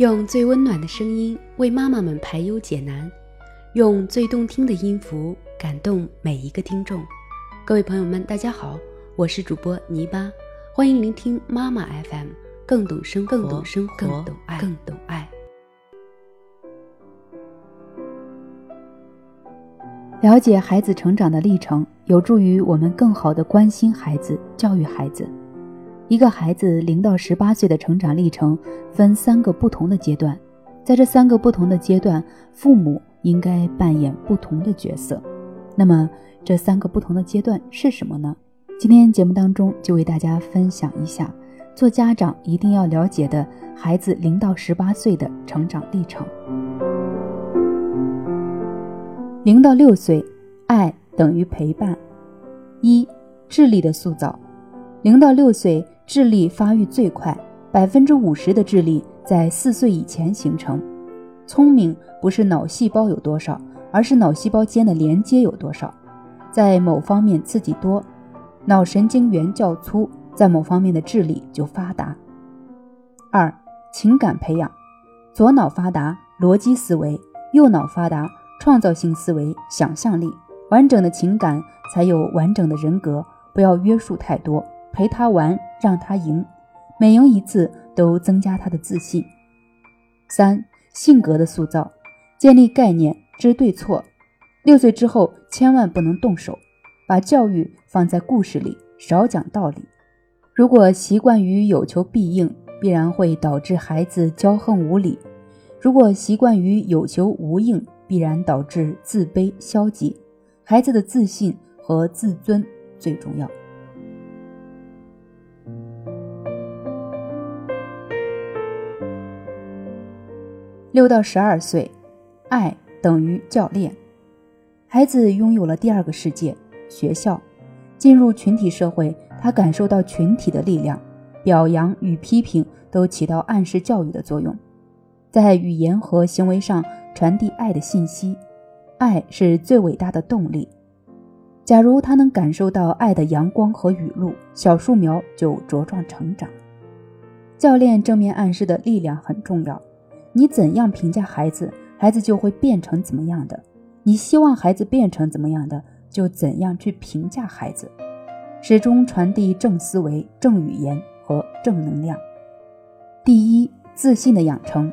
用最温暖的声音为妈妈们排忧解难，用最动听的音符感动每一个听众。各位朋友们，大家好，我是主播泥巴，欢迎聆听妈妈 FM，更懂生活，更懂生活，更懂爱，更懂爱。了解孩子成长的历程，有助于我们更好的关心孩子、教育孩子。一个孩子零到十八岁的成长历程分三个不同的阶段，在这三个不同的阶段，父母应该扮演不同的角色。那么，这三个不同的阶段是什么呢？今天节目当中就为大家分享一下，做家长一定要了解的孩子零到十八岁的成长历程。零到六岁，爱等于陪伴。一、智力的塑造，零到六岁。智力发育最快，百分之五十的智力在四岁以前形成。聪明不是脑细胞有多少，而是脑细胞间的连接有多少。在某方面刺激多，脑神经元较粗，在某方面的智力就发达。二、情感培养，左脑发达，逻辑思维；右脑发达，创造性思维、想象力。完整的情感才有完整的人格，不要约束太多。陪他玩，让他赢，每赢一次都增加他的自信。三、性格的塑造，建立概念，知对错。六岁之后千万不能动手，把教育放在故事里，少讲道理。如果习惯于有求必应，必然会导致孩子骄横无理；如果习惯于有求无应，必然导致自卑消极。孩子的自信和自尊最重要。六到十二岁，爱等于教练。孩子拥有了第二个世界——学校。进入群体社会，他感受到群体的力量。表扬与批评都起到暗示教育的作用，在语言和行为上传递爱的信息。爱是最伟大的动力。假如他能感受到爱的阳光和雨露，小树苗就茁壮成长。教练正面暗示的力量很重要。你怎样评价孩子，孩子就会变成怎么样的；你希望孩子变成怎么样的，就怎样去评价孩子。始终传递正思维、正语言和正能量。第一，自信的养成，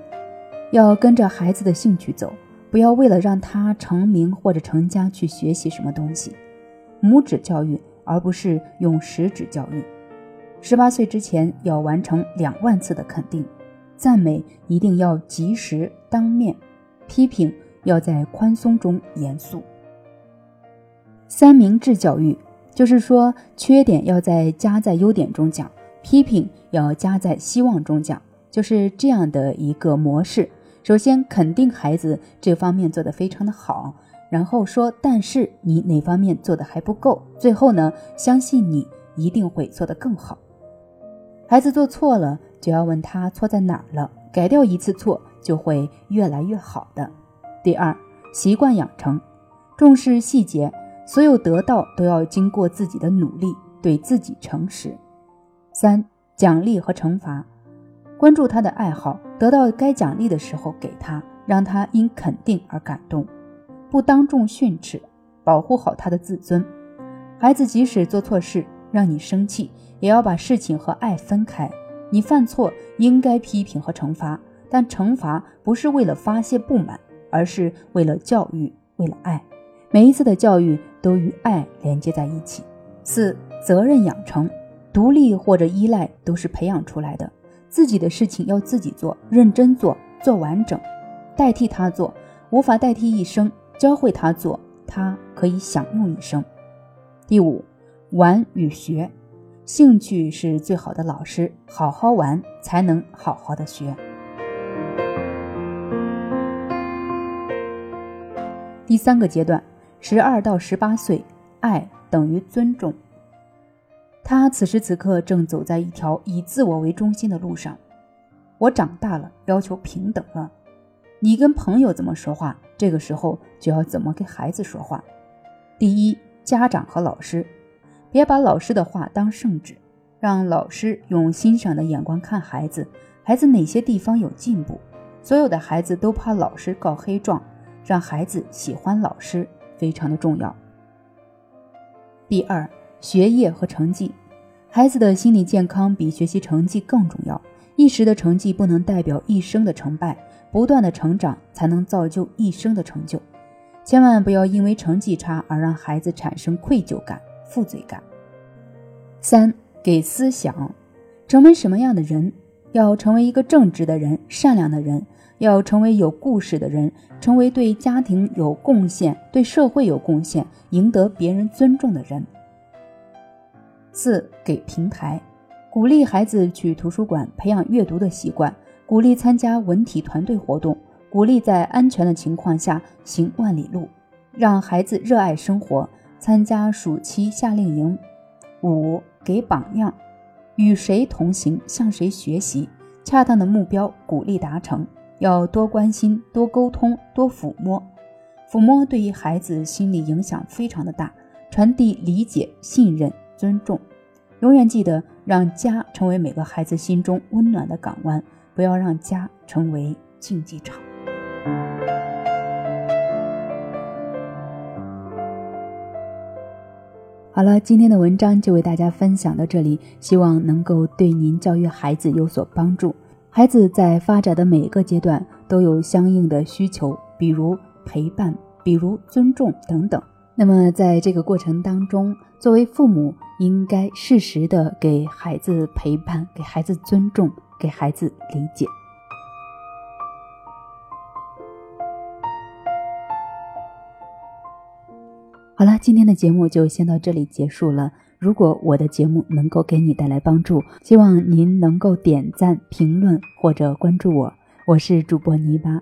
要跟着孩子的兴趣走，不要为了让他成名或者成家去学习什么东西。拇指教育，而不是用食指教育。十八岁之前要完成两万次的肯定。赞美一定要及时当面，批评要在宽松中严肃。三明治教育就是说，缺点要在加在优点中讲，批评要加在希望中讲，就是这样的一个模式。首先肯定孩子这方面做得非常的好，然后说但是你哪方面做的还不够，最后呢，相信你一定会做得更好。孩子做错了，就要问他错在哪儿了，改掉一次错就会越来越好的。第二，习惯养成，重视细节，所有得到都要经过自己的努力，对自己诚实。三，奖励和惩罚，关注他的爱好，得到该奖励的时候给他，让他因肯定而感动，不当众训斥，保护好他的自尊。孩子即使做错事，让你生气。也要把事情和爱分开。你犯错应该批评和惩罚，但惩罚不是为了发泄不满，而是为了教育，为了爱。每一次的教育都与爱连接在一起。四、责任养成，独立或者依赖都是培养出来的。自己的事情要自己做，认真做，做完整。代替他做，无法代替一生；教会他做，他可以享用一生。第五，玩与学。兴趣是最好的老师，好好玩才能好好的学。第三个阶段，十二到十八岁，爱等于尊重。他此时此刻正走在一条以自我为中心的路上。我长大了，要求平等了。你跟朋友怎么说话，这个时候就要怎么跟孩子说话。第一，家长和老师。别把老师的话当圣旨，让老师用欣赏的眼光看孩子，孩子哪些地方有进步，所有的孩子都怕老师告黑状，让孩子喜欢老师非常的重要。第二，学业和成绩，孩子的心理健康比学习成绩更重要。一时的成绩不能代表一生的成败，不断的成长才能造就一生的成就。千万不要因为成绩差而让孩子产生愧疚感、负罪感。三，给思想，成为什么样的人？要成为一个正直的人、善良的人，要成为有故事的人，成为对家庭有贡献、对社会有贡献、赢得别人尊重的人。四，给平台，鼓励孩子去图书馆培养阅读的习惯，鼓励参加文体团队活动，鼓励在安全的情况下行万里路，让孩子热爱生活，参加暑期夏令营。五，给榜样。与谁同行，向谁学习，恰当的目标鼓励达成，要多关心，多沟通，多抚摸。抚摸对于孩子心理影响非常的大，传递理解、信任、尊重。永远记得，让家成为每个孩子心中温暖的港湾，不要让家成为竞技场。好了，今天的文章就为大家分享到这里，希望能够对您教育孩子有所帮助。孩子在发展的每一个阶段都有相应的需求，比如陪伴，比如尊重等等。那么在这个过程当中，作为父母应该适时的给孩子陪伴，给孩子尊重，给孩子理解。好了，今天的节目就先到这里结束了。如果我的节目能够给你带来帮助，希望您能够点赞、评论或者关注我。我是主播泥巴，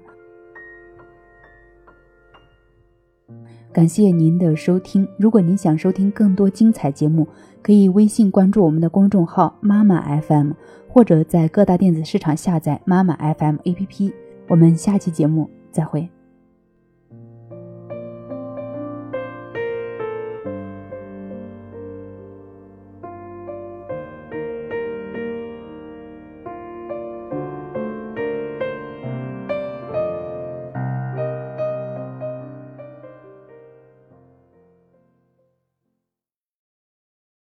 感谢您的收听。如果您想收听更多精彩节目，可以微信关注我们的公众号“妈妈 FM”，或者在各大电子市场下载“妈妈 FM” APP。我们下期节目再会。